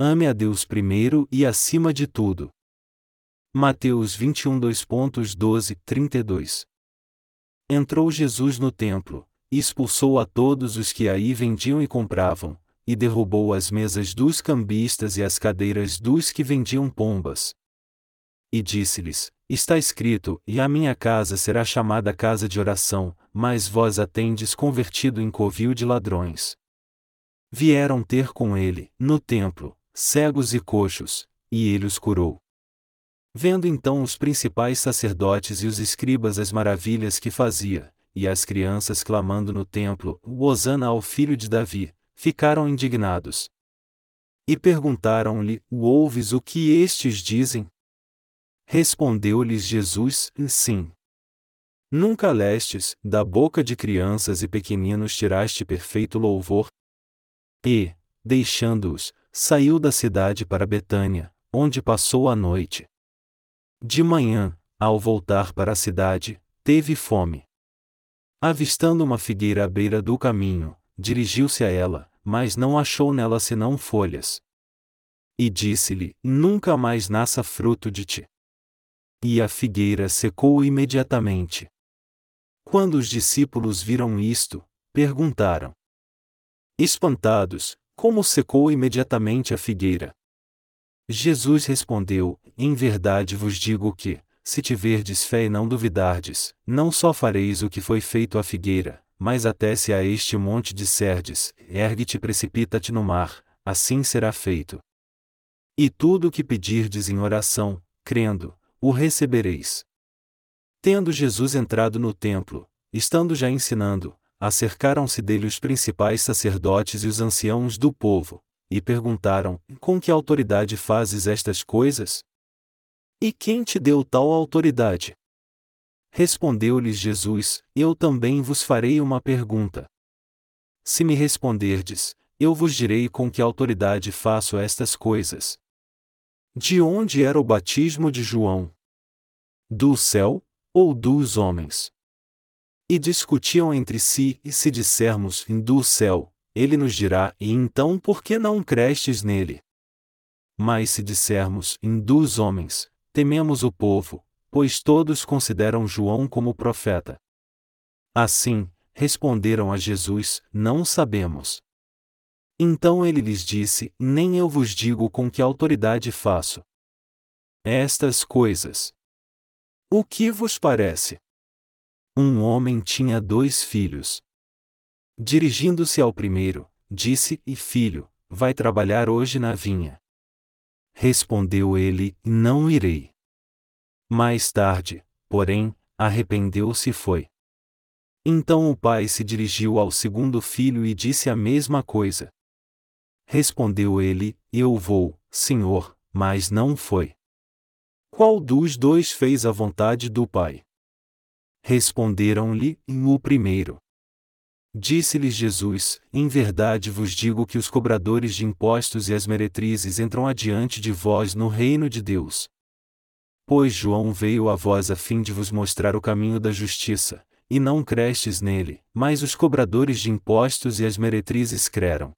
ame a Deus primeiro e acima de tudo. Mateus 21 2.12, 32 Entrou Jesus no templo, expulsou a todos os que aí vendiam e compravam, e derrubou as mesas dos cambistas e as cadeiras dos que vendiam pombas. E disse-lhes: Está escrito: E a minha casa será chamada casa de oração, mas vós a tendes convertido em covil de ladrões. Vieram ter com ele, no templo, cegos e coxos, e ele os curou. Vendo então os principais sacerdotes e os escribas as maravilhas que fazia, e as crianças clamando no templo, Hosana ao filho de Davi, ficaram indignados. E perguntaram-lhe: Ouves o que estes dizem? Respondeu-lhes Jesus: Sim. Nunca lestes, da boca de crianças e pequeninos tiraste perfeito louvor? E, deixando-os, saiu da cidade para Betânia, onde passou a noite. De manhã, ao voltar para a cidade, teve fome. Avistando uma figueira à beira do caminho, dirigiu-se a ela, mas não achou nela senão folhas. E disse-lhe: Nunca mais nasça fruto de ti. E a figueira secou imediatamente. Quando os discípulos viram isto, perguntaram. Espantados, como secou imediatamente a figueira? Jesus respondeu: Em verdade vos digo que, se tiverdes fé e não duvidardes, não só fareis o que foi feito à figueira, mas até se a este monte disserdes: Ergue-te e precipita-te no mar, assim será feito. E tudo o que pedirdes em oração, crendo, o recebereis. Tendo Jesus entrado no templo, estando já ensinando, acercaram-se dele os principais sacerdotes e os anciãos do povo, e perguntaram: Com que autoridade fazes estas coisas? E quem te deu tal autoridade? Respondeu-lhes Jesus: Eu também vos farei uma pergunta. Se me responderdes, eu vos direi com que autoridade faço estas coisas. De onde era o batismo de João? Do céu, ou dos homens? E discutiam entre si, e se dissermos, do céu, ele nos dirá: E então por que não crestes nele? Mas se dissermos, dos homens, tememos o povo, pois todos consideram João como profeta. Assim, responderam a Jesus: Não sabemos. Então ele lhes disse: Nem eu vos digo com que autoridade faço estas coisas. O que vos parece? Um homem tinha dois filhos. Dirigindo-se ao primeiro, disse: E filho, vai trabalhar hoje na vinha. Respondeu ele: Não irei. Mais tarde, porém, arrependeu-se e foi. Então o pai se dirigiu ao segundo filho e disse a mesma coisa. Respondeu ele: Eu vou, senhor, mas não foi. Qual dos dois fez a vontade do pai? Responderam-lhe: O primeiro. Disse-lhes Jesus: Em verdade vos digo que os cobradores de impostos e as meretrizes entram adiante de vós no reino de Deus. Pois João veio a vós a fim de vos mostrar o caminho da justiça, e não crestes nele, mas os cobradores de impostos e as meretrizes creram.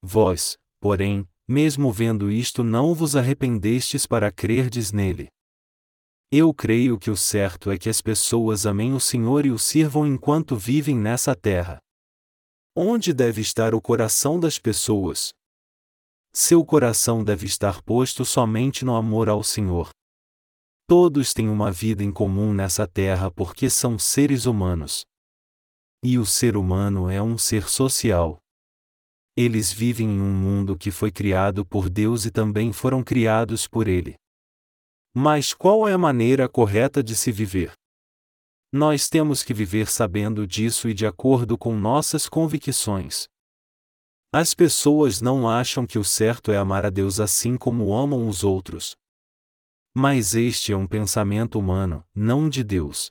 Vós, porém, mesmo vendo isto, não vos arrependestes para crerdes nele. Eu creio que o certo é que as pessoas amem o Senhor e o sirvam enquanto vivem nessa terra. Onde deve estar o coração das pessoas? Seu coração deve estar posto somente no amor ao Senhor. Todos têm uma vida em comum nessa terra porque são seres humanos. E o ser humano é um ser social. Eles vivem em um mundo que foi criado por Deus e também foram criados por Ele. Mas qual é a maneira correta de se viver? Nós temos que viver sabendo disso e de acordo com nossas convicções. As pessoas não acham que o certo é amar a Deus assim como amam os outros. Mas este é um pensamento humano, não de Deus.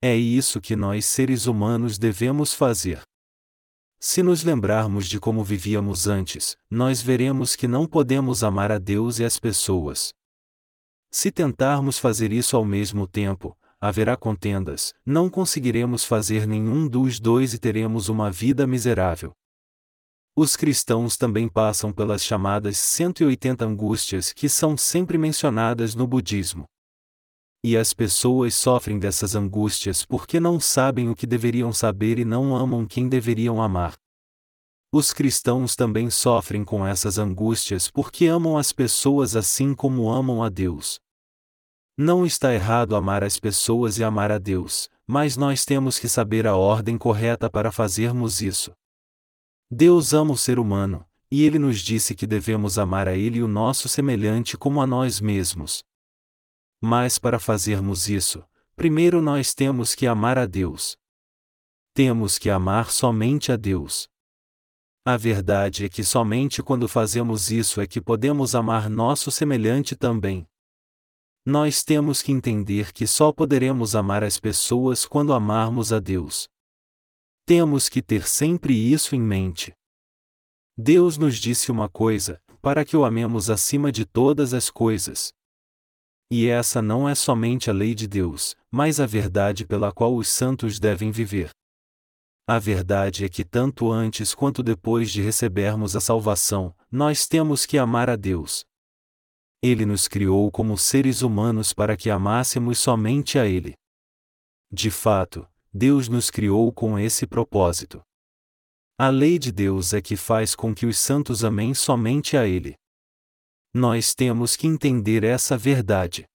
É isso que nós seres humanos devemos fazer. Se nos lembrarmos de como vivíamos antes, nós veremos que não podemos amar a Deus e as pessoas. Se tentarmos fazer isso ao mesmo tempo, haverá contendas, não conseguiremos fazer nenhum dos dois e teremos uma vida miserável. Os cristãos também passam pelas chamadas 180 angústias que são sempre mencionadas no budismo. E as pessoas sofrem dessas angústias porque não sabem o que deveriam saber e não amam quem deveriam amar. Os cristãos também sofrem com essas angústias porque amam as pessoas assim como amam a Deus. Não está errado amar as pessoas e amar a Deus, mas nós temos que saber a ordem correta para fazermos isso. Deus ama o ser humano, e ele nos disse que devemos amar a ele e o nosso semelhante como a nós mesmos. Mas para fazermos isso, primeiro nós temos que amar a Deus. Temos que amar somente a Deus. A verdade é que somente quando fazemos isso é que podemos amar nosso semelhante também. Nós temos que entender que só poderemos amar as pessoas quando amarmos a Deus. Temos que ter sempre isso em mente. Deus nos disse uma coisa, para que o amemos acima de todas as coisas. E essa não é somente a lei de Deus, mas a verdade pela qual os santos devem viver. A verdade é que tanto antes quanto depois de recebermos a salvação, nós temos que amar a Deus. Ele nos criou como seres humanos para que amássemos somente a Ele. De fato, Deus nos criou com esse propósito. A lei de Deus é que faz com que os santos amem somente a Ele. Nós temos que entender essa verdade.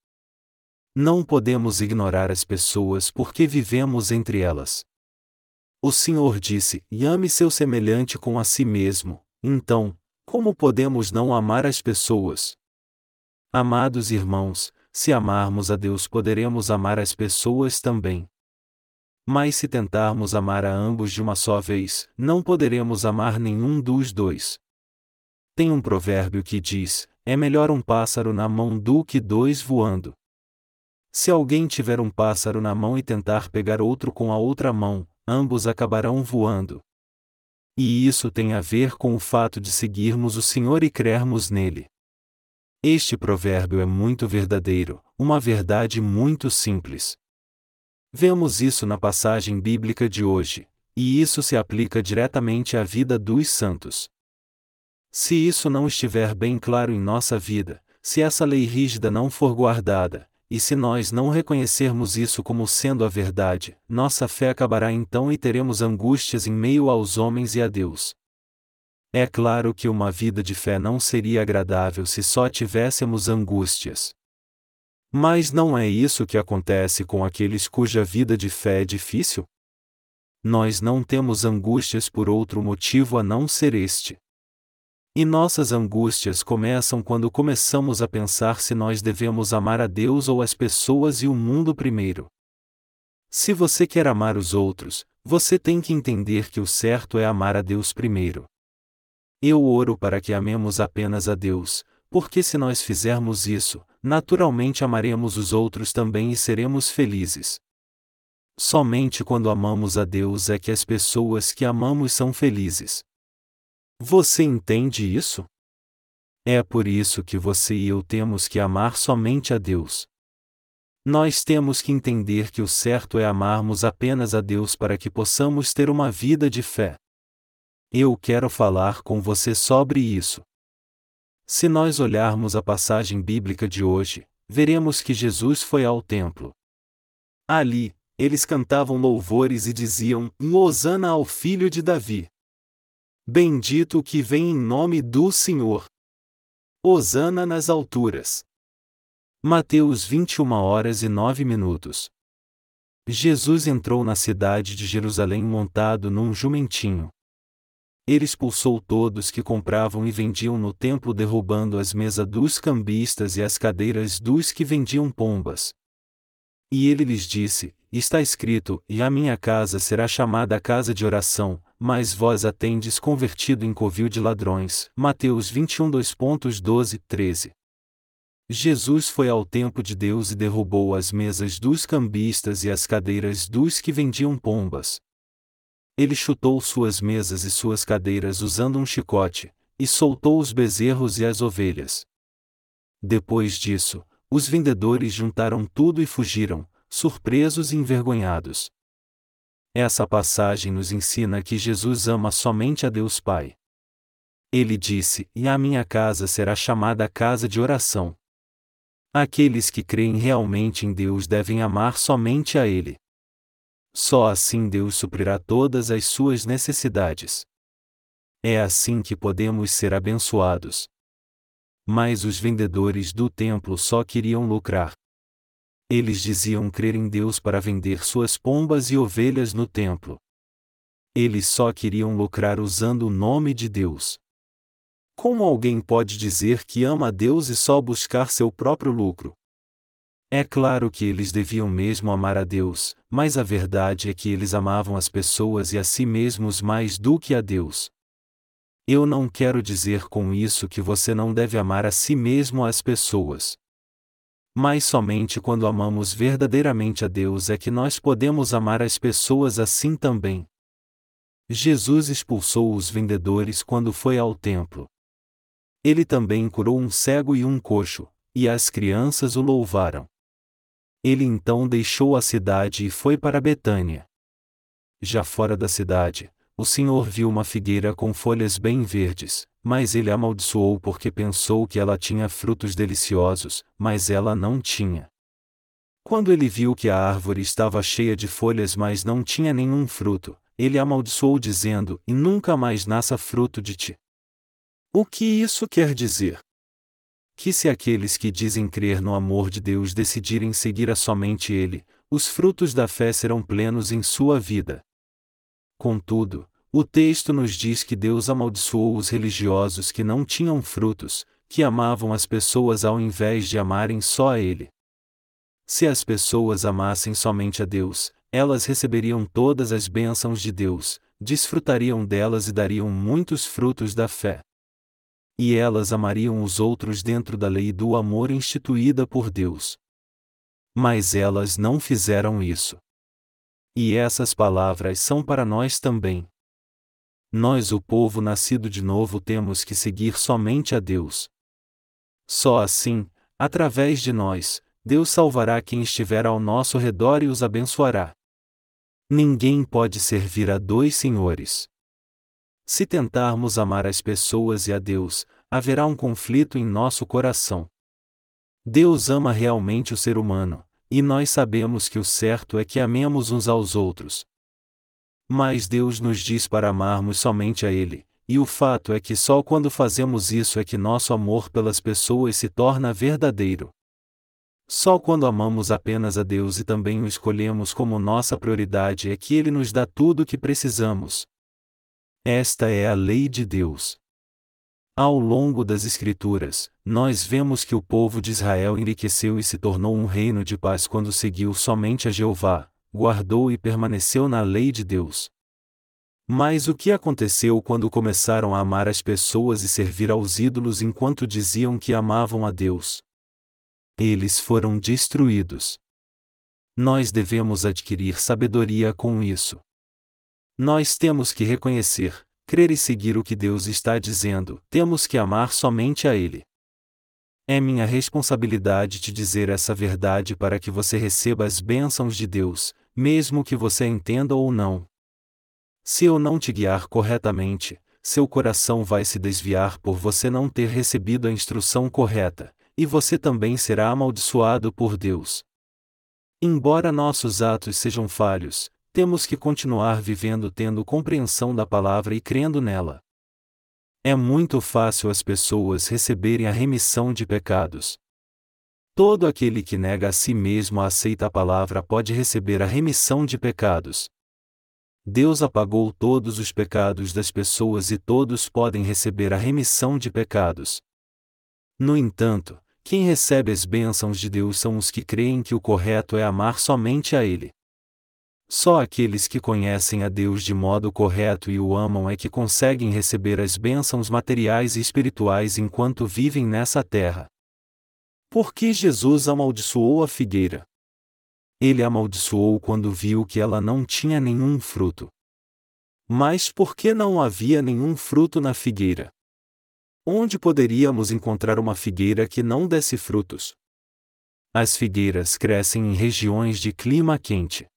Não podemos ignorar as pessoas porque vivemos entre elas. O Senhor disse: E ame seu semelhante com a si mesmo. Então, como podemos não amar as pessoas? Amados irmãos, se amarmos a Deus poderemos amar as pessoas também. Mas se tentarmos amar a ambos de uma só vez, não poderemos amar nenhum dos dois. Tem um provérbio que diz: é melhor um pássaro na mão do que dois voando. Se alguém tiver um pássaro na mão e tentar pegar outro com a outra mão, ambos acabarão voando. E isso tem a ver com o fato de seguirmos o Senhor e crermos nele. Este provérbio é muito verdadeiro, uma verdade muito simples. Vemos isso na passagem bíblica de hoje, e isso se aplica diretamente à vida dos santos. Se isso não estiver bem claro em nossa vida, se essa lei rígida não for guardada, e se nós não reconhecermos isso como sendo a verdade, nossa fé acabará então e teremos angústias em meio aos homens e a Deus. É claro que uma vida de fé não seria agradável se só tivéssemos angústias. Mas não é isso que acontece com aqueles cuja vida de fé é difícil? Nós não temos angústias por outro motivo a não ser este. E nossas angústias começam quando começamos a pensar se nós devemos amar a Deus ou as pessoas e o mundo primeiro. Se você quer amar os outros, você tem que entender que o certo é amar a Deus primeiro. Eu oro para que amemos apenas a Deus, porque se nós fizermos isso, naturalmente amaremos os outros também e seremos felizes. Somente quando amamos a Deus é que as pessoas que amamos são felizes. Você entende isso? É por isso que você e eu temos que amar somente a Deus. Nós temos que entender que o certo é amarmos apenas a Deus para que possamos ter uma vida de fé. Eu quero falar com você sobre isso. Se nós olharmos a passagem bíblica de hoje, veremos que Jesus foi ao templo. Ali, eles cantavam louvores e diziam: Hosana ao filho de Davi. Bendito o que vem em nome do Senhor. Hosana nas alturas. Mateus 21 horas e 9 minutos. Jesus entrou na cidade de Jerusalém montado num jumentinho. Ele expulsou todos que compravam e vendiam no templo, derrubando as mesas dos cambistas e as cadeiras dos que vendiam pombas. E ele lhes disse: Está escrito: E a minha casa será chamada casa de oração, mas vós a tendes convertido em covil de ladrões. Mateus 21 2.12, 13. Jesus foi ao templo de Deus e derrubou as mesas dos cambistas e as cadeiras dos que vendiam pombas. Ele chutou suas mesas e suas cadeiras usando um chicote, e soltou os bezerros e as ovelhas. Depois disso, os vendedores juntaram tudo e fugiram, surpresos e envergonhados. Essa passagem nos ensina que Jesus ama somente a Deus Pai. Ele disse: E a minha casa será chamada casa de oração. Aqueles que creem realmente em Deus devem amar somente a Ele. Só assim Deus suprirá todas as suas necessidades. É assim que podemos ser abençoados. Mas os vendedores do templo só queriam lucrar. Eles diziam crer em Deus para vender suas pombas e ovelhas no templo. Eles só queriam lucrar usando o nome de Deus. Como alguém pode dizer que ama a Deus e só buscar seu próprio lucro? É claro que eles deviam mesmo amar a Deus, mas a verdade é que eles amavam as pessoas e a si mesmos mais do que a Deus. Eu não quero dizer com isso que você não deve amar a si mesmo as pessoas. Mas somente quando amamos verdadeiramente a Deus é que nós podemos amar as pessoas assim também. Jesus expulsou os vendedores quando foi ao templo. Ele também curou um cego e um coxo, e as crianças o louvaram. Ele então deixou a cidade e foi para Betânia. Já fora da cidade, o Senhor viu uma figueira com folhas bem verdes, mas ele amaldiçoou porque pensou que ela tinha frutos deliciosos, mas ela não tinha. Quando ele viu que a árvore estava cheia de folhas mas não tinha nenhum fruto, ele amaldiçoou dizendo: E nunca mais nasça fruto de ti. O que isso quer dizer? Que se aqueles que dizem crer no amor de Deus decidirem seguir a somente Ele, os frutos da fé serão plenos em sua vida. Contudo, o texto nos diz que Deus amaldiçoou os religiosos que não tinham frutos, que amavam as pessoas ao invés de amarem só a Ele. Se as pessoas amassem somente a Deus, elas receberiam todas as bênçãos de Deus, desfrutariam delas e dariam muitos frutos da fé e elas amariam os outros dentro da lei do amor instituída por Deus. Mas elas não fizeram isso. E essas palavras são para nós também. Nós, o povo nascido de novo, temos que seguir somente a Deus. Só assim, através de nós, Deus salvará quem estiver ao nosso redor e os abençoará. Ninguém pode servir a dois senhores. Se tentarmos amar as pessoas e a Deus, haverá um conflito em nosso coração. Deus ama realmente o ser humano, e nós sabemos que o certo é que amemos uns aos outros. Mas Deus nos diz para amarmos somente a Ele, e o fato é que só quando fazemos isso é que nosso amor pelas pessoas se torna verdadeiro. Só quando amamos apenas a Deus e também o escolhemos como nossa prioridade é que Ele nos dá tudo o que precisamos. Esta é a lei de Deus. Ao longo das Escrituras, nós vemos que o povo de Israel enriqueceu e se tornou um reino de paz quando seguiu somente a Jeová, guardou e permaneceu na lei de Deus. Mas o que aconteceu quando começaram a amar as pessoas e servir aos ídolos enquanto diziam que amavam a Deus? Eles foram destruídos. Nós devemos adquirir sabedoria com isso. Nós temos que reconhecer, crer e seguir o que Deus está dizendo, temos que amar somente a Ele. É minha responsabilidade te dizer essa verdade para que você receba as bênçãos de Deus, mesmo que você entenda ou não. Se eu não te guiar corretamente, seu coração vai se desviar por você não ter recebido a instrução correta, e você também será amaldiçoado por Deus. Embora nossos atos sejam falhos, temos que continuar vivendo tendo compreensão da palavra e crendo nela. É muito fácil as pessoas receberem a remissão de pecados. Todo aquele que nega a si mesmo aceita a palavra pode receber a remissão de pecados. Deus apagou todos os pecados das pessoas e todos podem receber a remissão de pecados. No entanto, quem recebe as bênçãos de Deus são os que creem que o correto é amar somente a Ele. Só aqueles que conhecem a Deus de modo correto e o amam é que conseguem receber as bênçãos materiais e espirituais enquanto vivem nessa terra. Por que Jesus amaldiçoou a figueira? Ele amaldiçoou quando viu que ela não tinha nenhum fruto. Mas por que não havia nenhum fruto na figueira? Onde poderíamos encontrar uma figueira que não desse frutos? As figueiras crescem em regiões de clima quente.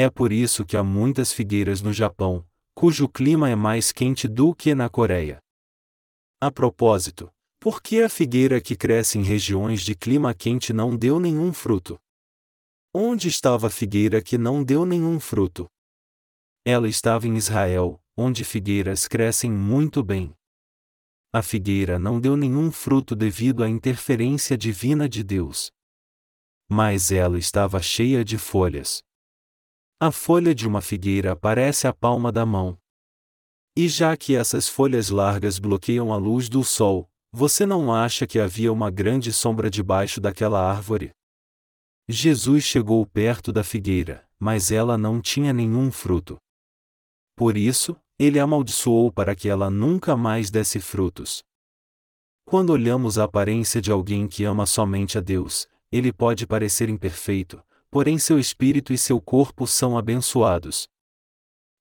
É por isso que há muitas figueiras no Japão, cujo clima é mais quente do que na Coreia. A propósito, por que a figueira que cresce em regiões de clima quente não deu nenhum fruto? Onde estava a figueira que não deu nenhum fruto? Ela estava em Israel, onde figueiras crescem muito bem. A figueira não deu nenhum fruto devido à interferência divina de Deus. Mas ela estava cheia de folhas. A folha de uma figueira parece a palma da mão. E já que essas folhas largas bloqueiam a luz do sol, você não acha que havia uma grande sombra debaixo daquela árvore? Jesus chegou perto da figueira, mas ela não tinha nenhum fruto. Por isso, ele amaldiçoou para que ela nunca mais desse frutos. Quando olhamos a aparência de alguém que ama somente a Deus, ele pode parecer imperfeito, porém seu espírito e seu corpo são abençoados.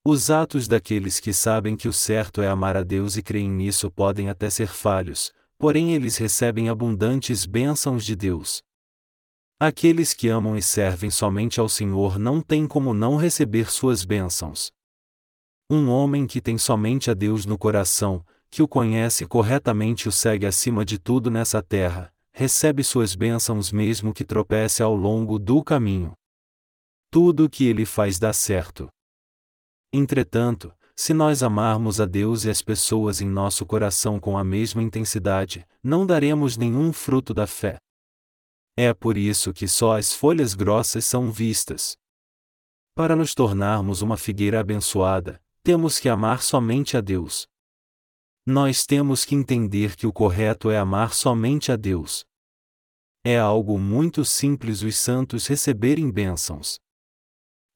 Os atos daqueles que sabem que o certo é amar a Deus e creem nisso podem até ser falhos, porém eles recebem abundantes bênçãos de Deus. Aqueles que amam e servem somente ao Senhor não têm como não receber suas bênçãos. Um homem que tem somente a Deus no coração, que o conhece corretamente o segue acima de tudo nessa terra, recebe suas bênçãos mesmo que tropece ao longo do caminho. Tudo o que ele faz dá certo. Entretanto, se nós amarmos a Deus e as pessoas em nosso coração com a mesma intensidade, não daremos nenhum fruto da fé. É por isso que só as folhas grossas são vistas. Para nos tornarmos uma figueira abençoada, temos que amar somente a Deus. Nós temos que entender que o correto é amar somente a Deus. É algo muito simples os santos receberem bênçãos.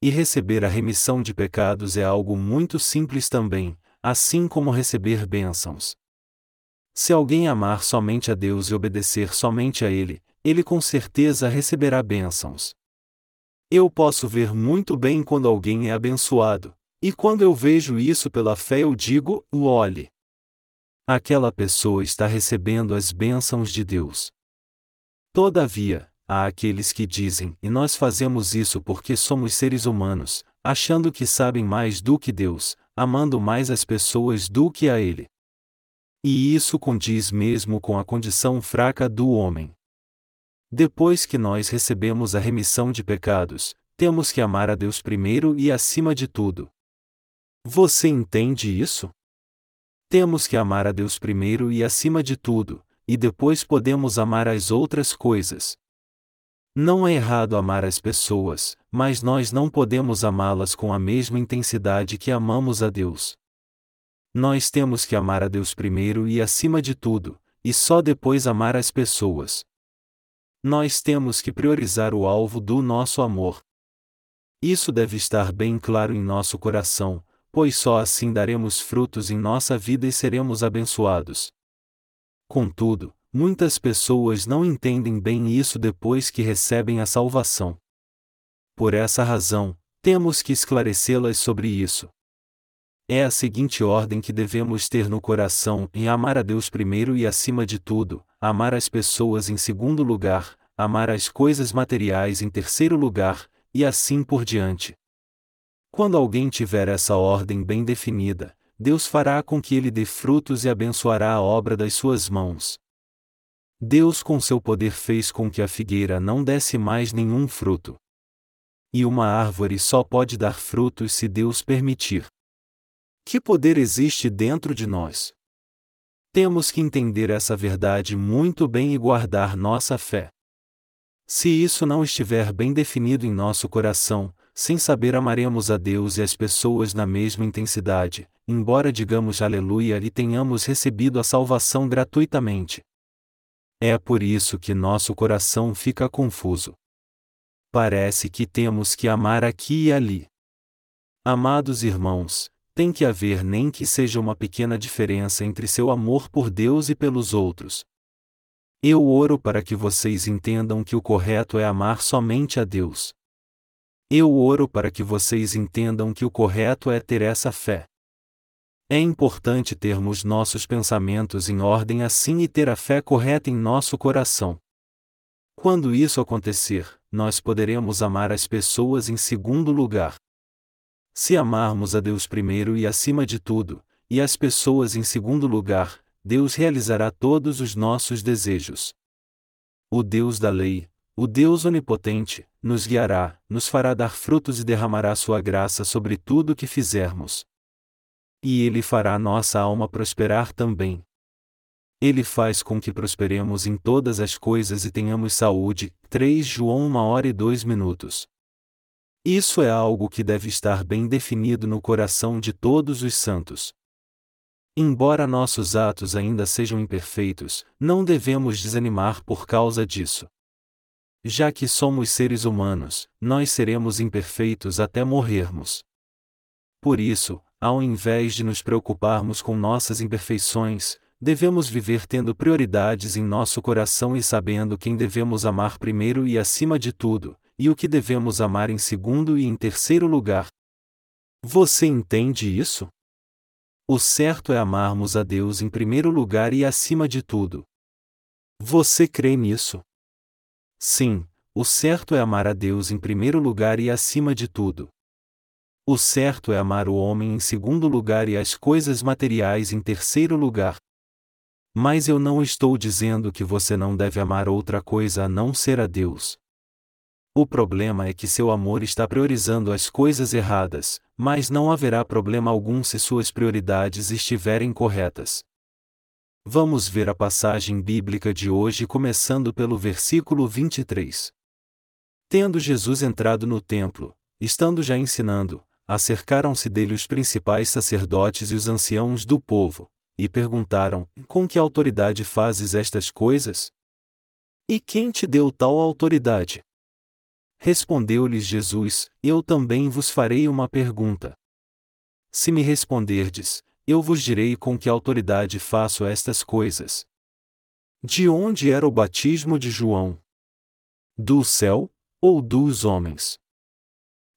E receber a remissão de pecados é algo muito simples também, assim como receber bênçãos. Se alguém amar somente a Deus e obedecer somente a Ele, ele com certeza receberá bênçãos. Eu posso ver muito bem quando alguém é abençoado, e quando eu vejo isso pela fé eu digo: olhe. Aquela pessoa está recebendo as bênçãos de Deus. Todavia, há aqueles que dizem, e nós fazemos isso porque somos seres humanos, achando que sabem mais do que Deus, amando mais as pessoas do que a Ele. E isso condiz mesmo com a condição fraca do homem. Depois que nós recebemos a remissão de pecados, temos que amar a Deus primeiro e acima de tudo. Você entende isso? Temos que amar a Deus primeiro e acima de tudo, e depois podemos amar as outras coisas. Não é errado amar as pessoas, mas nós não podemos amá-las com a mesma intensidade que amamos a Deus. Nós temos que amar a Deus primeiro e acima de tudo, e só depois amar as pessoas nós temos que priorizar o alvo do nosso amor. Isso deve estar bem claro em nosso coração, pois só assim daremos frutos em nossa vida e seremos abençoados. Contudo, muitas pessoas não entendem bem isso depois que recebem a salvação. Por essa razão, temos que esclarecê-las sobre isso. É a seguinte ordem que devemos ter no coração: em amar a Deus primeiro e acima de tudo, amar as pessoas em segundo lugar, amar as coisas materiais em terceiro lugar, e assim por diante. Quando alguém tiver essa ordem bem definida, Deus fará com que ele dê frutos e abençoará a obra das suas mãos. Deus, com seu poder, fez com que a figueira não desse mais nenhum fruto. E uma árvore só pode dar frutos se Deus permitir. Que poder existe dentro de nós? Temos que entender essa verdade muito bem e guardar nossa fé. Se isso não estiver bem definido em nosso coração, sem saber amaremos a Deus e as pessoas na mesma intensidade, embora digamos aleluia e tenhamos recebido a salvação gratuitamente. É por isso que nosso coração fica confuso. Parece que temos que amar aqui e ali. Amados irmãos, tem que haver nem que seja uma pequena diferença entre seu amor por Deus e pelos outros. Eu oro para que vocês entendam que o correto é amar somente a Deus. Eu oro para que vocês entendam que o correto é ter essa fé. É importante termos nossos pensamentos em ordem assim e ter a fé correta em nosso coração. Quando isso acontecer, nós poderemos amar as pessoas em segundo lugar. Se amarmos a Deus primeiro e acima de tudo, e as pessoas em segundo lugar, Deus realizará todos os nossos desejos. O Deus da lei, o Deus onipotente, nos guiará, nos fará dar frutos e derramará sua graça sobre tudo o que fizermos. E Ele fará nossa alma prosperar também. Ele faz com que prosperemos em todas as coisas e tenhamos saúde. 3 João 1 hora e 2 minutos. Isso é algo que deve estar bem definido no coração de todos os santos. Embora nossos atos ainda sejam imperfeitos, não devemos desanimar por causa disso. Já que somos seres humanos, nós seremos imperfeitos até morrermos. Por isso, ao invés de nos preocuparmos com nossas imperfeições, devemos viver tendo prioridades em nosso coração e sabendo quem devemos amar primeiro e acima de tudo, e o que devemos amar em segundo e em terceiro lugar. Você entende isso? O certo é amarmos a Deus em primeiro lugar e acima de tudo. Você crê nisso? Sim, o certo é amar a Deus em primeiro lugar e acima de tudo. O certo é amar o homem em segundo lugar e as coisas materiais em terceiro lugar. Mas eu não estou dizendo que você não deve amar outra coisa a não ser a Deus. O problema é que seu amor está priorizando as coisas erradas, mas não haverá problema algum se suas prioridades estiverem corretas. Vamos ver a passagem bíblica de hoje começando pelo versículo 23. Tendo Jesus entrado no templo, estando já ensinando, acercaram-se dele os principais sacerdotes e os anciãos do povo, e perguntaram: Com que autoridade fazes estas coisas? E quem te deu tal autoridade? Respondeu-lhes Jesus: Eu também vos farei uma pergunta. Se me responderdes, eu vos direi com que autoridade faço estas coisas. De onde era o batismo de João? Do céu, ou dos homens?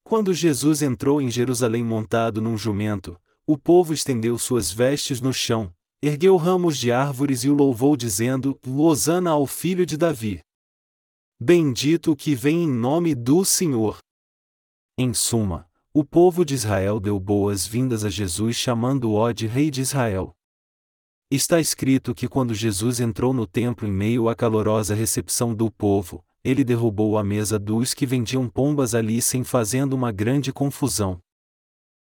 Quando Jesus entrou em Jerusalém montado num jumento, o povo estendeu suas vestes no chão, ergueu ramos de árvores e o louvou dizendo: Losana ao filho de Davi. Bendito o que vem em nome do Senhor. Em suma, o povo de Israel deu boas-vindas a Jesus chamando-o de Rei de Israel. Está escrito que quando Jesus entrou no templo em meio à calorosa recepção do povo, ele derrubou a mesa dos que vendiam pombas ali sem fazendo uma grande confusão.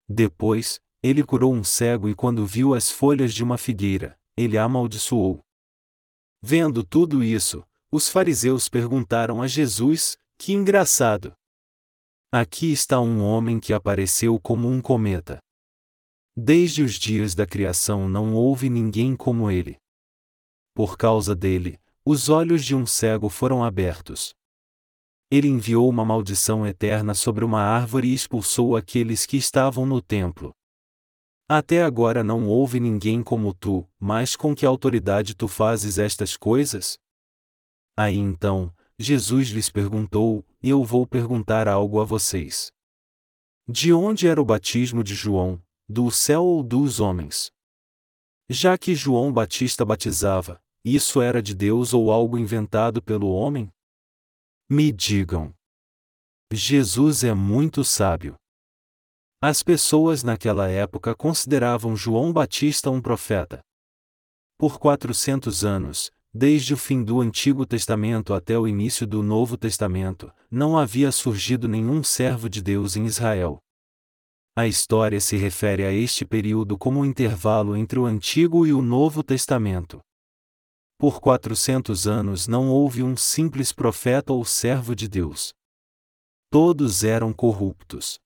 Depois, ele curou um cego e quando viu as folhas de uma figueira, ele a amaldiçoou. Vendo tudo isso, os fariseus perguntaram a Jesus: Que engraçado! Aqui está um homem que apareceu como um cometa. Desde os dias da criação não houve ninguém como ele. Por causa dele, os olhos de um cego foram abertos. Ele enviou uma maldição eterna sobre uma árvore e expulsou aqueles que estavam no templo. Até agora não houve ninguém como tu, mas com que autoridade tu fazes estas coisas? Aí então, Jesus lhes perguntou: E eu vou perguntar algo a vocês. De onde era o batismo de João, do céu ou dos homens? Já que João Batista batizava, isso era de Deus ou algo inventado pelo homem? Me digam. Jesus é muito sábio. As pessoas naquela época consideravam João Batista um profeta. Por 400 anos, Desde o fim do Antigo Testamento até o início do Novo Testamento, não havia surgido nenhum servo de Deus em Israel. A história se refere a este período como um intervalo entre o Antigo e o Novo Testamento. Por 400 anos não houve um simples profeta ou servo de Deus. Todos eram corruptos.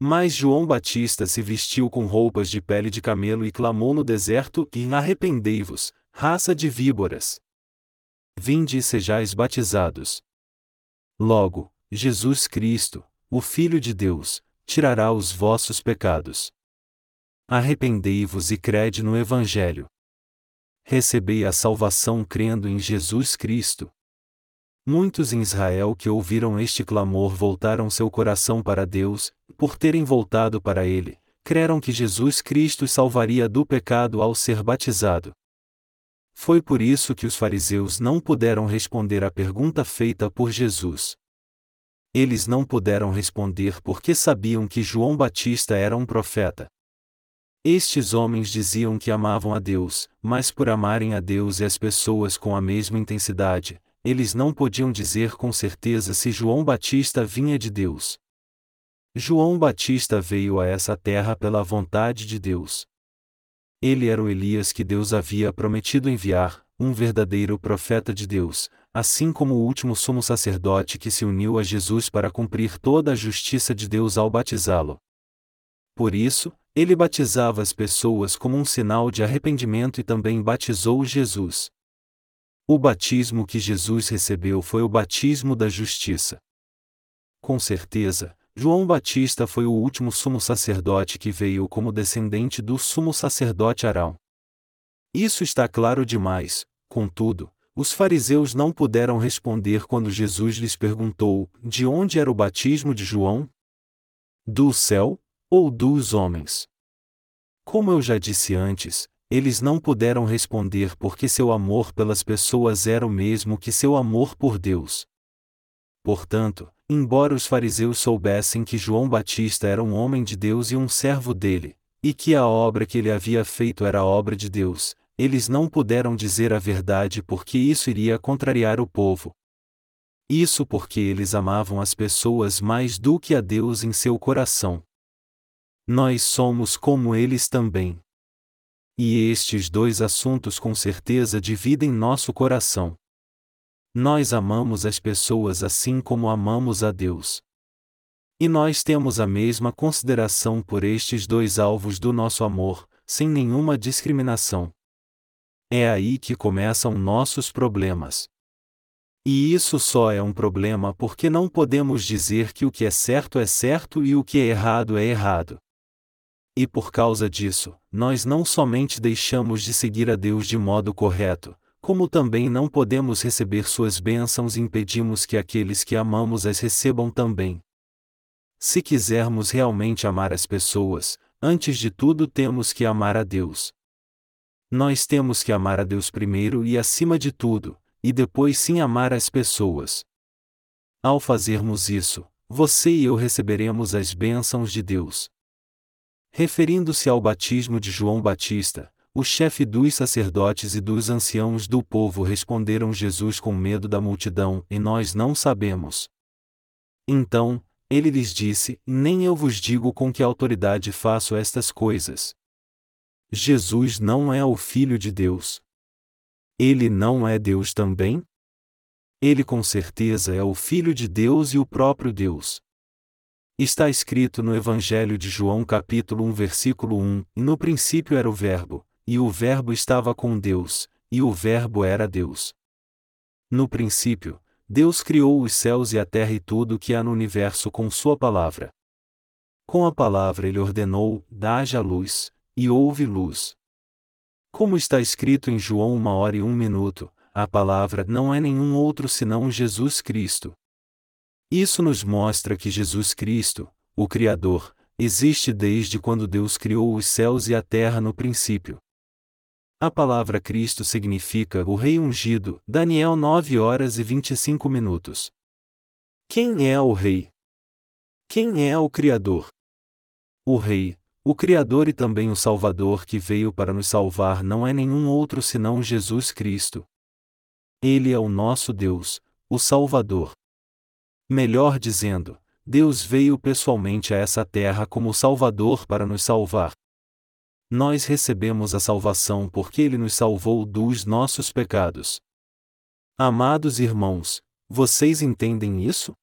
Mas João Batista se vestiu com roupas de pele de camelo e clamou no deserto: arrependei-vos, raça de víboras. Vinde e sejais batizados. Logo, Jesus Cristo, o Filho de Deus, tirará os vossos pecados. Arrependei-vos e crede no Evangelho. Recebei a salvação crendo em Jesus Cristo. Muitos em Israel que ouviram este clamor voltaram seu coração para Deus, por terem voltado para Ele, creram que Jesus Cristo salvaria do pecado ao ser batizado. Foi por isso que os fariseus não puderam responder à pergunta feita por Jesus. Eles não puderam responder porque sabiam que João Batista era um profeta. Estes homens diziam que amavam a Deus, mas por amarem a Deus e as pessoas com a mesma intensidade, eles não podiam dizer com certeza se João Batista vinha de Deus. João Batista veio a essa terra pela vontade de Deus. Ele era o Elias que Deus havia prometido enviar, um verdadeiro profeta de Deus, assim como o último sumo sacerdote que se uniu a Jesus para cumprir toda a justiça de Deus ao batizá-lo. Por isso, ele batizava as pessoas como um sinal de arrependimento e também batizou Jesus. O batismo que Jesus recebeu foi o batismo da justiça. Com certeza, João Batista foi o último sumo sacerdote que veio como descendente do sumo sacerdote Arão. Isso está claro demais, contudo, os fariseus não puderam responder quando Jesus lhes perguntou: de onde era o batismo de João? Do céu ou dos homens? Como eu já disse antes, eles não puderam responder porque seu amor pelas pessoas era o mesmo que seu amor por Deus. Portanto, embora os fariseus soubessem que João Batista era um homem de Deus e um servo dele, e que a obra que ele havia feito era obra de Deus, eles não puderam dizer a verdade porque isso iria contrariar o povo. Isso porque eles amavam as pessoas mais do que a Deus em seu coração. Nós somos como eles também. E estes dois assuntos com certeza dividem nosso coração. Nós amamos as pessoas assim como amamos a Deus. E nós temos a mesma consideração por estes dois alvos do nosso amor, sem nenhuma discriminação. É aí que começam nossos problemas. E isso só é um problema porque não podemos dizer que o que é certo é certo e o que é errado é errado. E por causa disso, nós não somente deixamos de seguir a Deus de modo correto, como também não podemos receber suas bênçãos e impedimos que aqueles que amamos as recebam também. Se quisermos realmente amar as pessoas, antes de tudo temos que amar a Deus. Nós temos que amar a Deus primeiro e acima de tudo, e depois sim amar as pessoas. Ao fazermos isso, você e eu receberemos as bênçãos de Deus. Referindo-se ao batismo de João Batista, o chefe dos sacerdotes e dos anciãos do povo responderam Jesus com medo da multidão, e nós não sabemos. Então, ele lhes disse: Nem eu vos digo com que autoridade faço estas coisas. Jesus não é o Filho de Deus. Ele não é Deus também? Ele com certeza é o Filho de Deus e o próprio Deus. Está escrito no Evangelho de João capítulo 1 versículo 1, no princípio era o Verbo, e o Verbo estava com Deus, e o Verbo era Deus. No princípio, Deus criou os céus e a terra e tudo o que há no universo com sua palavra. Com a palavra ele ordenou, haja luz, e houve luz. Como está escrito em João uma hora e um minuto, a palavra não é nenhum outro senão Jesus Cristo. Isso nos mostra que Jesus Cristo, o Criador, existe desde quando Deus criou os céus e a terra no princípio. A palavra Cristo significa o Rei ungido, Daniel 9 horas e 25 minutos. Quem é o Rei? Quem é o Criador? O Rei, o Criador e também o Salvador que veio para nos salvar não é nenhum outro senão Jesus Cristo. Ele é o nosso Deus, o Salvador. Melhor dizendo, Deus veio pessoalmente a essa terra como Salvador para nos salvar. Nós recebemos a salvação porque Ele nos salvou dos nossos pecados. Amados irmãos, vocês entendem isso?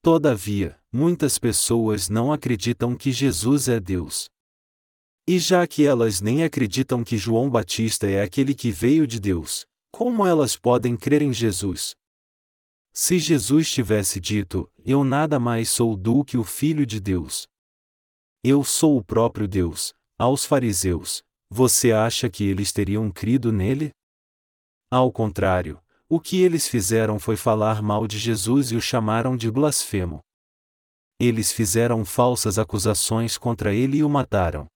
Todavia, muitas pessoas não acreditam que Jesus é Deus. E já que elas nem acreditam que João Batista é aquele que veio de Deus, como elas podem crer em Jesus? Se Jesus tivesse dito: Eu nada mais sou do que o Filho de Deus. Eu sou o próprio Deus, aos fariseus, você acha que eles teriam crido nele? Ao contrário, o que eles fizeram foi falar mal de Jesus e o chamaram de blasfemo. Eles fizeram falsas acusações contra ele e o mataram.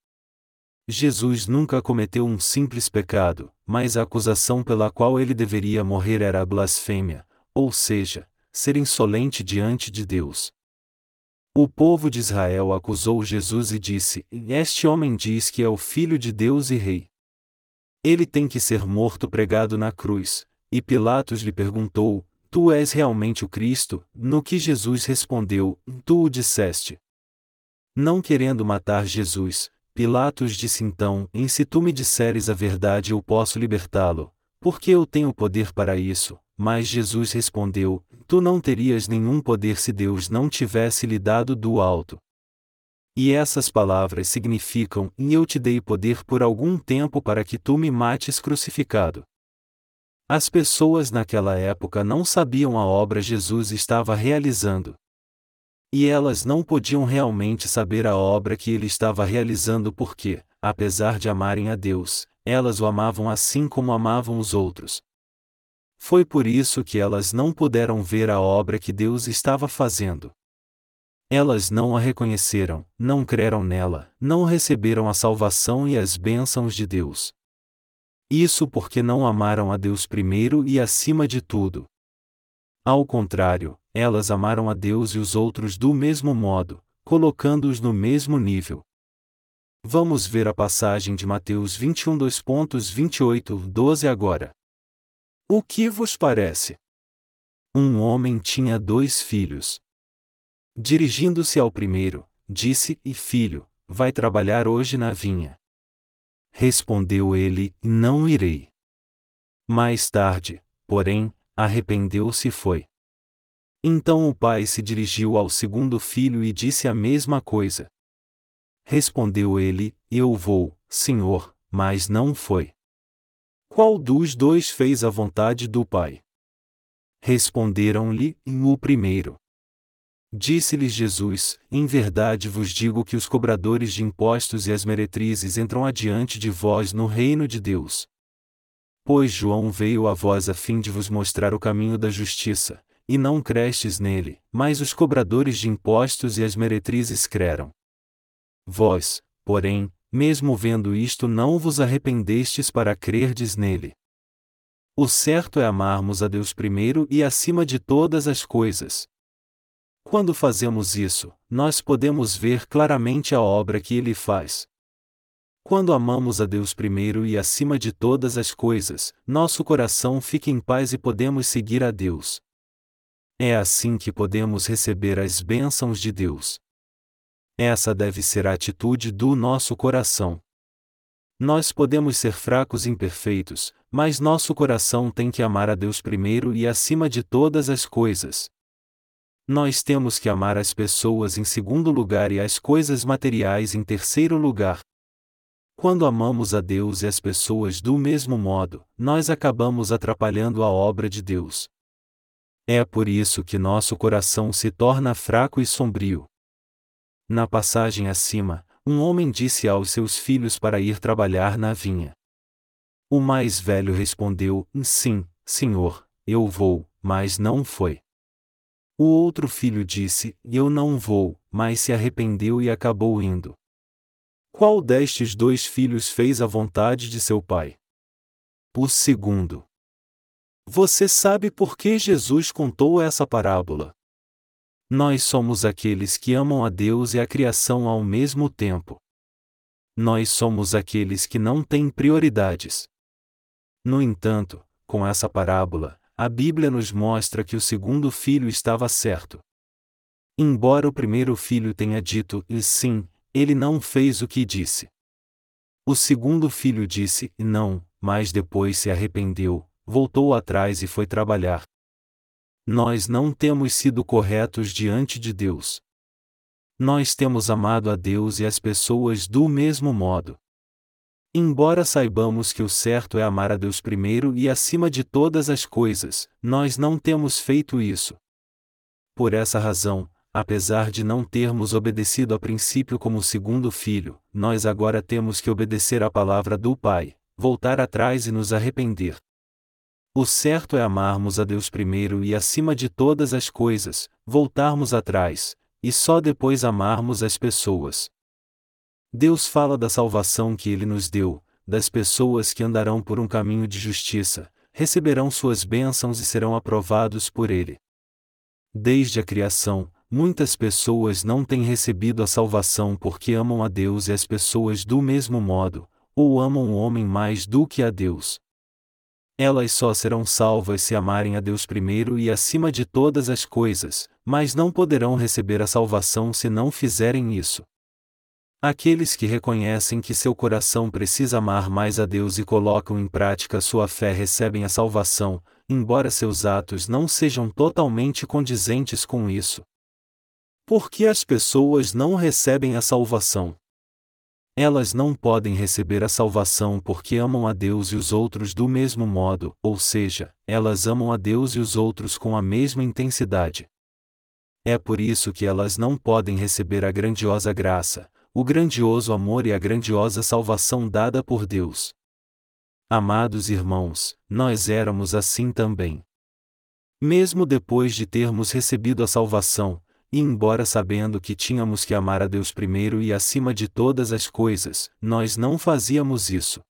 Jesus nunca cometeu um simples pecado, mas a acusação pela qual ele deveria morrer era a blasfêmia, ou seja, ser insolente diante de Deus. O povo de Israel acusou Jesus e disse: Este homem diz que é o Filho de Deus e Rei. Ele tem que ser morto pregado na cruz. E Pilatos lhe perguntou: Tu és realmente o Cristo? No que Jesus respondeu: Tu o disseste. Não querendo matar Jesus, Pilatos disse então: Em se tu me disseres a verdade, eu posso libertá-lo, porque eu tenho poder para isso. Mas Jesus respondeu: Tu não terias nenhum poder se Deus não tivesse lhe dado do alto. E essas palavras significam: E eu te dei poder por algum tempo para que tu me mates crucificado. As pessoas naquela época não sabiam a obra Jesus estava realizando. E elas não podiam realmente saber a obra que ele estava realizando porque, apesar de amarem a Deus, elas o amavam assim como amavam os outros. Foi por isso que elas não puderam ver a obra que Deus estava fazendo. Elas não a reconheceram, não creram nela, não receberam a salvação e as bênçãos de Deus. Isso porque não amaram a Deus primeiro e acima de tudo. Ao contrário, elas amaram a Deus e os outros do mesmo modo, colocando-os no mesmo nível. Vamos ver a passagem de Mateus 21 2.28 12 agora. O que vos parece? Um homem tinha dois filhos. Dirigindo-se ao primeiro, disse: E filho, vai trabalhar hoje na vinha. Respondeu ele: Não irei. Mais tarde, porém, arrependeu-se e foi. Então o pai se dirigiu ao segundo filho e disse a mesma coisa. Respondeu ele: Eu vou, senhor, mas não foi. Qual dos dois fez a vontade do pai? Responderam-lhe: O primeiro. Disse-lhes Jesus: Em verdade vos digo que os cobradores de impostos e as meretrizes entram adiante de vós no reino de Deus. Pois João veio a vós a fim de vos mostrar o caminho da justiça, e não crestes nele, mas os cobradores de impostos e as meretrizes creram. Vós, porém, mesmo vendo isto, não vos arrependestes para crerdes nele. O certo é amarmos a Deus primeiro e acima de todas as coisas, quando fazemos isso, nós podemos ver claramente a obra que ele faz. Quando amamos a Deus primeiro e acima de todas as coisas, nosso coração fica em paz e podemos seguir a Deus. É assim que podemos receber as bênçãos de Deus. Essa deve ser a atitude do nosso coração. Nós podemos ser fracos e imperfeitos, mas nosso coração tem que amar a Deus primeiro e acima de todas as coisas. Nós temos que amar as pessoas em segundo lugar e as coisas materiais em terceiro lugar. Quando amamos a Deus e as pessoas do mesmo modo, nós acabamos atrapalhando a obra de Deus. É por isso que nosso coração se torna fraco e sombrio. Na passagem acima, um homem disse aos seus filhos para ir trabalhar na vinha. O mais velho respondeu: Sim, senhor, eu vou, mas não foi. O outro filho disse: Eu não vou, mas se arrependeu e acabou indo. Qual destes dois filhos fez a vontade de seu pai? O segundo. Você sabe por que Jesus contou essa parábola? Nós somos aqueles que amam a Deus e a criação ao mesmo tempo. Nós somos aqueles que não têm prioridades. No entanto, com essa parábola, a Bíblia nos mostra que o segundo filho estava certo. Embora o primeiro filho tenha dito e sim, ele não fez o que disse. O segundo filho disse não, mas depois se arrependeu, voltou atrás e foi trabalhar. Nós não temos sido corretos diante de Deus. Nós temos amado a Deus e as pessoas do mesmo modo. Embora saibamos que o certo é amar a Deus primeiro e acima de todas as coisas, nós não temos feito isso. Por essa razão, apesar de não termos obedecido a princípio como segundo filho, nós agora temos que obedecer à palavra do Pai, voltar atrás e nos arrepender. O certo é amarmos a Deus primeiro e acima de todas as coisas, voltarmos atrás, e só depois amarmos as pessoas. Deus fala da salvação que Ele nos deu, das pessoas que andarão por um caminho de justiça, receberão suas bênçãos e serão aprovados por Ele. Desde a criação, muitas pessoas não têm recebido a salvação porque amam a Deus e as pessoas do mesmo modo, ou amam o homem mais do que a Deus. Elas só serão salvas se amarem a Deus primeiro e acima de todas as coisas, mas não poderão receber a salvação se não fizerem isso. Aqueles que reconhecem que seu coração precisa amar mais a Deus e colocam em prática sua fé recebem a salvação, embora seus atos não sejam totalmente condizentes com isso. Por que as pessoas não recebem a salvação? Elas não podem receber a salvação porque amam a Deus e os outros do mesmo modo, ou seja, elas amam a Deus e os outros com a mesma intensidade. É por isso que elas não podem receber a grandiosa graça, o grandioso amor e a grandiosa salvação dada por Deus. Amados irmãos, nós éramos assim também. Mesmo depois de termos recebido a salvação, e embora sabendo que tínhamos que amar a Deus primeiro e acima de todas as coisas, nós não fazíamos isso.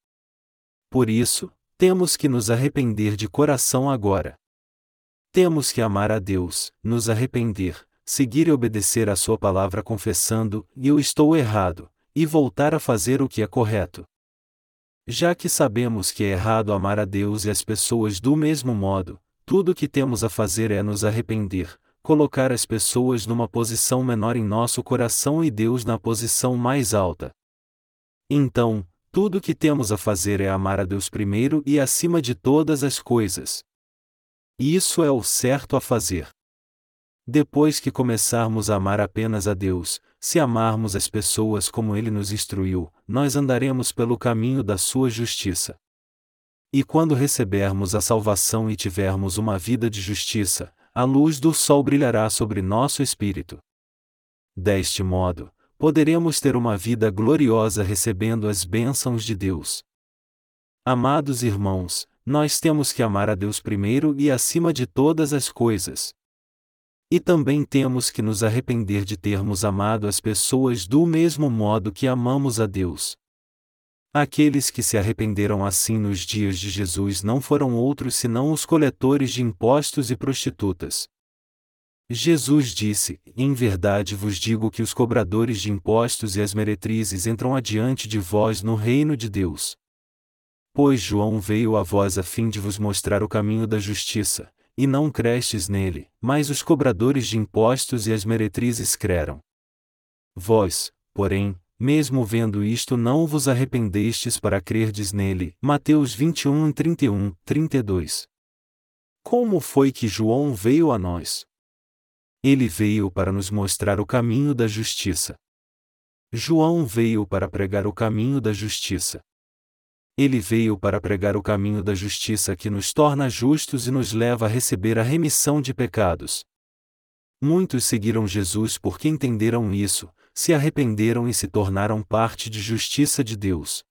Por isso, temos que nos arrepender de coração agora. Temos que amar a Deus, nos arrepender, seguir e obedecer a Sua palavra confessando, eu estou errado, e voltar a fazer o que é correto. Já que sabemos que é errado amar a Deus e as pessoas do mesmo modo, tudo o que temos a fazer é nos arrepender, colocar as pessoas numa posição menor em nosso coração e Deus na posição mais alta. Então, tudo o que temos a fazer é amar a Deus primeiro e acima de todas as coisas. Isso é o certo a fazer. Depois que começarmos a amar apenas a Deus, se amarmos as pessoas como Ele nos instruiu, nós andaremos pelo caminho da Sua justiça. E quando recebermos a salvação e tivermos uma vida de justiça, a luz do sol brilhará sobre nosso espírito. Deste modo, poderemos ter uma vida gloriosa recebendo as bênçãos de Deus. Amados irmãos, nós temos que amar a Deus primeiro e acima de todas as coisas. E também temos que nos arrepender de termos amado as pessoas do mesmo modo que amamos a Deus. Aqueles que se arrependeram assim nos dias de Jesus não foram outros senão os coletores de impostos e prostitutas. Jesus disse: Em verdade vos digo que os cobradores de impostos e as meretrizes entram adiante de vós no reino de Deus. Pois João veio a vós a fim de vos mostrar o caminho da justiça, e não crestes nele, mas os cobradores de impostos e as meretrizes creram. Vós, porém, mesmo vendo isto não vos arrependestes para crerdes nele. Mateus 21, 31, 32. Como foi que João veio a nós? Ele veio para nos mostrar o caminho da justiça. João veio para pregar o caminho da justiça. Ele veio para pregar o caminho da justiça que nos torna justos e nos leva a receber a remissão de pecados. Muitos seguiram Jesus porque entenderam isso, se arrependeram e se tornaram parte de justiça de Deus.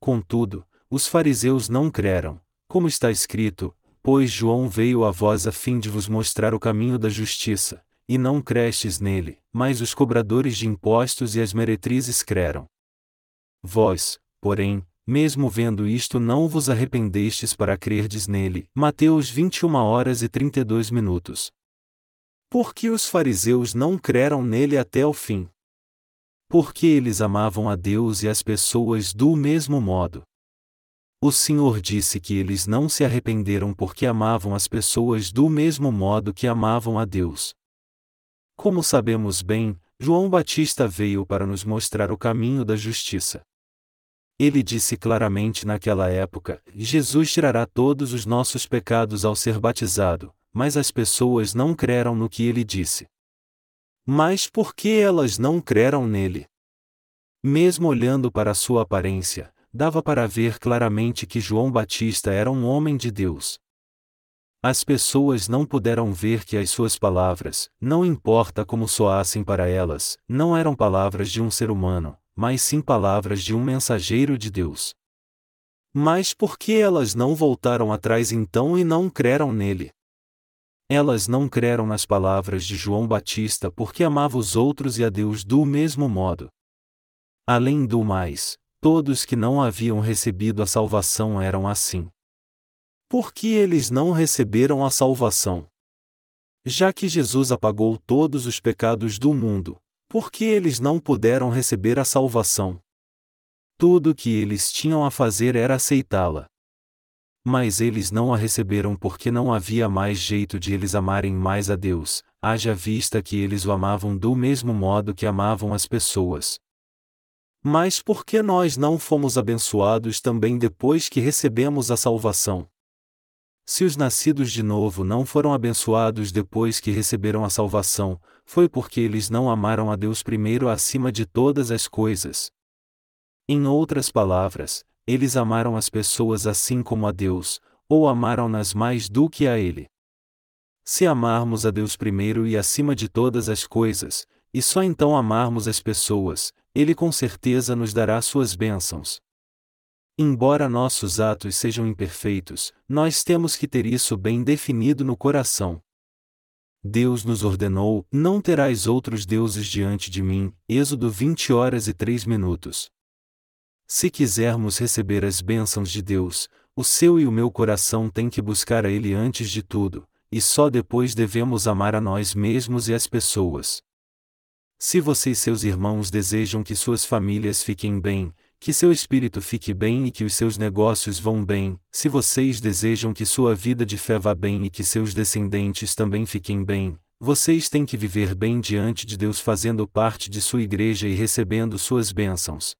Contudo, os fariseus não creram, como está escrito: Pois João veio a vós a fim de vos mostrar o caminho da justiça, e não crestes nele, mas os cobradores de impostos e as meretrizes creram. Vós, porém, mesmo vendo isto não vos arrependestes para crerdes nele. Mateus 21 horas e 32 minutos. Por que os fariseus não creram nele até o fim? Porque eles amavam a Deus e as pessoas do mesmo modo. O Senhor disse que eles não se arrependeram porque amavam as pessoas do mesmo modo que amavam a Deus. Como sabemos bem, João Batista veio para nos mostrar o caminho da justiça. Ele disse claramente naquela época: Jesus tirará todos os nossos pecados ao ser batizado, mas as pessoas não creram no que ele disse. Mas por que elas não creram nele? Mesmo olhando para sua aparência, dava para ver claramente que João Batista era um homem de Deus. As pessoas não puderam ver que as suas palavras, não importa como soassem para elas, não eram palavras de um ser humano, mas sim palavras de um mensageiro de Deus. Mas por que elas não voltaram atrás então e não creram nele? Elas não creram nas palavras de João Batista porque amava os outros e a Deus do mesmo modo. Além do mais, todos que não haviam recebido a salvação eram assim. Por que eles não receberam a salvação? Já que Jesus apagou todos os pecados do mundo, por que eles não puderam receber a salvação? Tudo o que eles tinham a fazer era aceitá-la. Mas eles não a receberam porque não havia mais jeito de eles amarem mais a Deus, haja vista que eles o amavam do mesmo modo que amavam as pessoas. Mas por que nós não fomos abençoados também depois que recebemos a salvação? Se os nascidos de novo não foram abençoados depois que receberam a salvação, foi porque eles não amaram a Deus primeiro acima de todas as coisas. Em outras palavras, eles amaram as pessoas assim como a Deus, ou amaram-nas mais do que a Ele. Se amarmos a Deus primeiro e acima de todas as coisas, e só então amarmos as pessoas, Ele com certeza nos dará suas bênçãos. Embora nossos atos sejam imperfeitos, nós temos que ter isso bem definido no coração. Deus nos ordenou: Não terás outros deuses diante de mim. Êxodo 20 horas e 3 minutos. Se quisermos receber as bênçãos de Deus, o seu e o meu coração tem que buscar a Ele antes de tudo, e só depois devemos amar a nós mesmos e as pessoas. Se você e seus irmãos desejam que suas famílias fiquem bem, que seu espírito fique bem e que os seus negócios vão bem, se vocês desejam que sua vida de fé vá bem e que seus descendentes também fiquem bem, vocês têm que viver bem diante de Deus fazendo parte de sua igreja e recebendo suas bênçãos.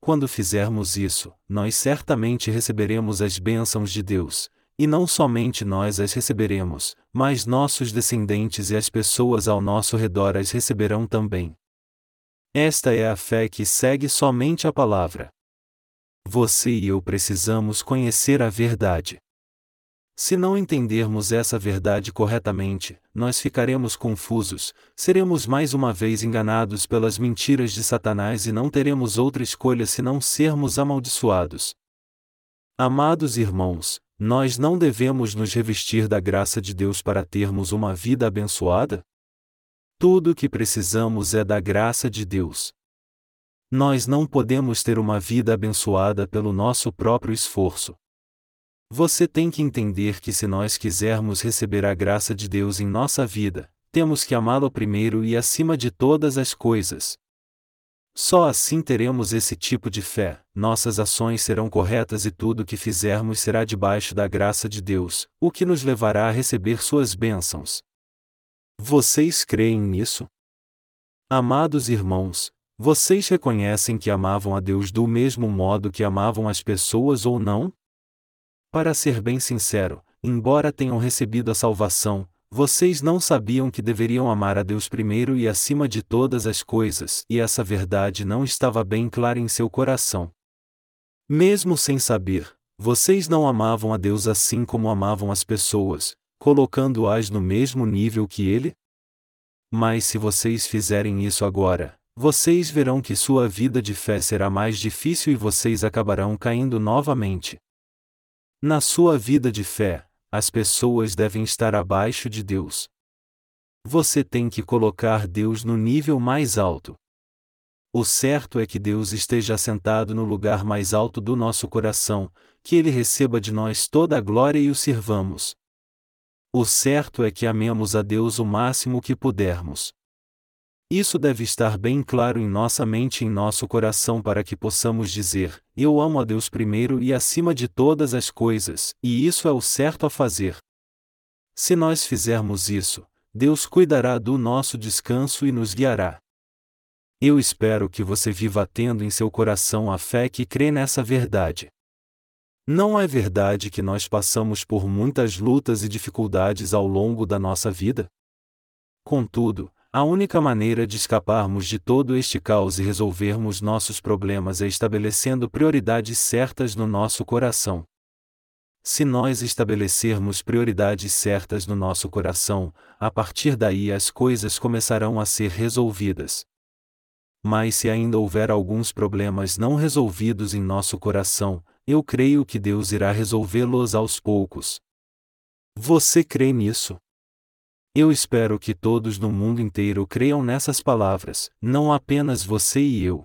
Quando fizermos isso, nós certamente receberemos as bênçãos de Deus, e não somente nós as receberemos, mas nossos descendentes e as pessoas ao nosso redor as receberão também. Esta é a fé que segue somente a palavra. Você e eu precisamos conhecer a verdade. Se não entendermos essa verdade corretamente, nós ficaremos confusos, seremos mais uma vez enganados pelas mentiras de Satanás e não teremos outra escolha senão sermos amaldiçoados. Amados irmãos, nós não devemos nos revestir da graça de Deus para termos uma vida abençoada? Tudo o que precisamos é da graça de Deus. Nós não podemos ter uma vida abençoada pelo nosso próprio esforço. Você tem que entender que se nós quisermos receber a graça de Deus em nossa vida, temos que amá-lo primeiro e acima de todas as coisas. Só assim teremos esse tipo de fé, nossas ações serão corretas e tudo o que fizermos será debaixo da graça de Deus, o que nos levará a receber suas bênçãos. Vocês creem nisso? Amados irmãos, vocês reconhecem que amavam a Deus do mesmo modo que amavam as pessoas ou não? Para ser bem sincero, embora tenham recebido a salvação, vocês não sabiam que deveriam amar a Deus primeiro e acima de todas as coisas, e essa verdade não estava bem clara em seu coração. Mesmo sem saber, vocês não amavam a Deus assim como amavam as pessoas, colocando-as no mesmo nível que ele? Mas se vocês fizerem isso agora, vocês verão que sua vida de fé será mais difícil e vocês acabarão caindo novamente. Na sua vida de fé, as pessoas devem estar abaixo de Deus. Você tem que colocar Deus no nível mais alto. O certo é que Deus esteja assentado no lugar mais alto do nosso coração, que Ele receba de nós toda a glória e o sirvamos. O certo é que amemos a Deus o máximo que pudermos. Isso deve estar bem claro em nossa mente e em nosso coração para que possamos dizer: Eu amo a Deus primeiro e acima de todas as coisas, e isso é o certo a fazer. Se nós fizermos isso, Deus cuidará do nosso descanso e nos guiará. Eu espero que você viva tendo em seu coração a fé que crê nessa verdade. Não é verdade que nós passamos por muitas lutas e dificuldades ao longo da nossa vida? Contudo, a única maneira de escaparmos de todo este caos e resolvermos nossos problemas é estabelecendo prioridades certas no nosso coração. Se nós estabelecermos prioridades certas no nosso coração, a partir daí as coisas começarão a ser resolvidas. Mas se ainda houver alguns problemas não resolvidos em nosso coração, eu creio que Deus irá resolvê-los aos poucos. Você crê nisso? Eu espero que todos no mundo inteiro creiam nessas palavras, não apenas você e eu.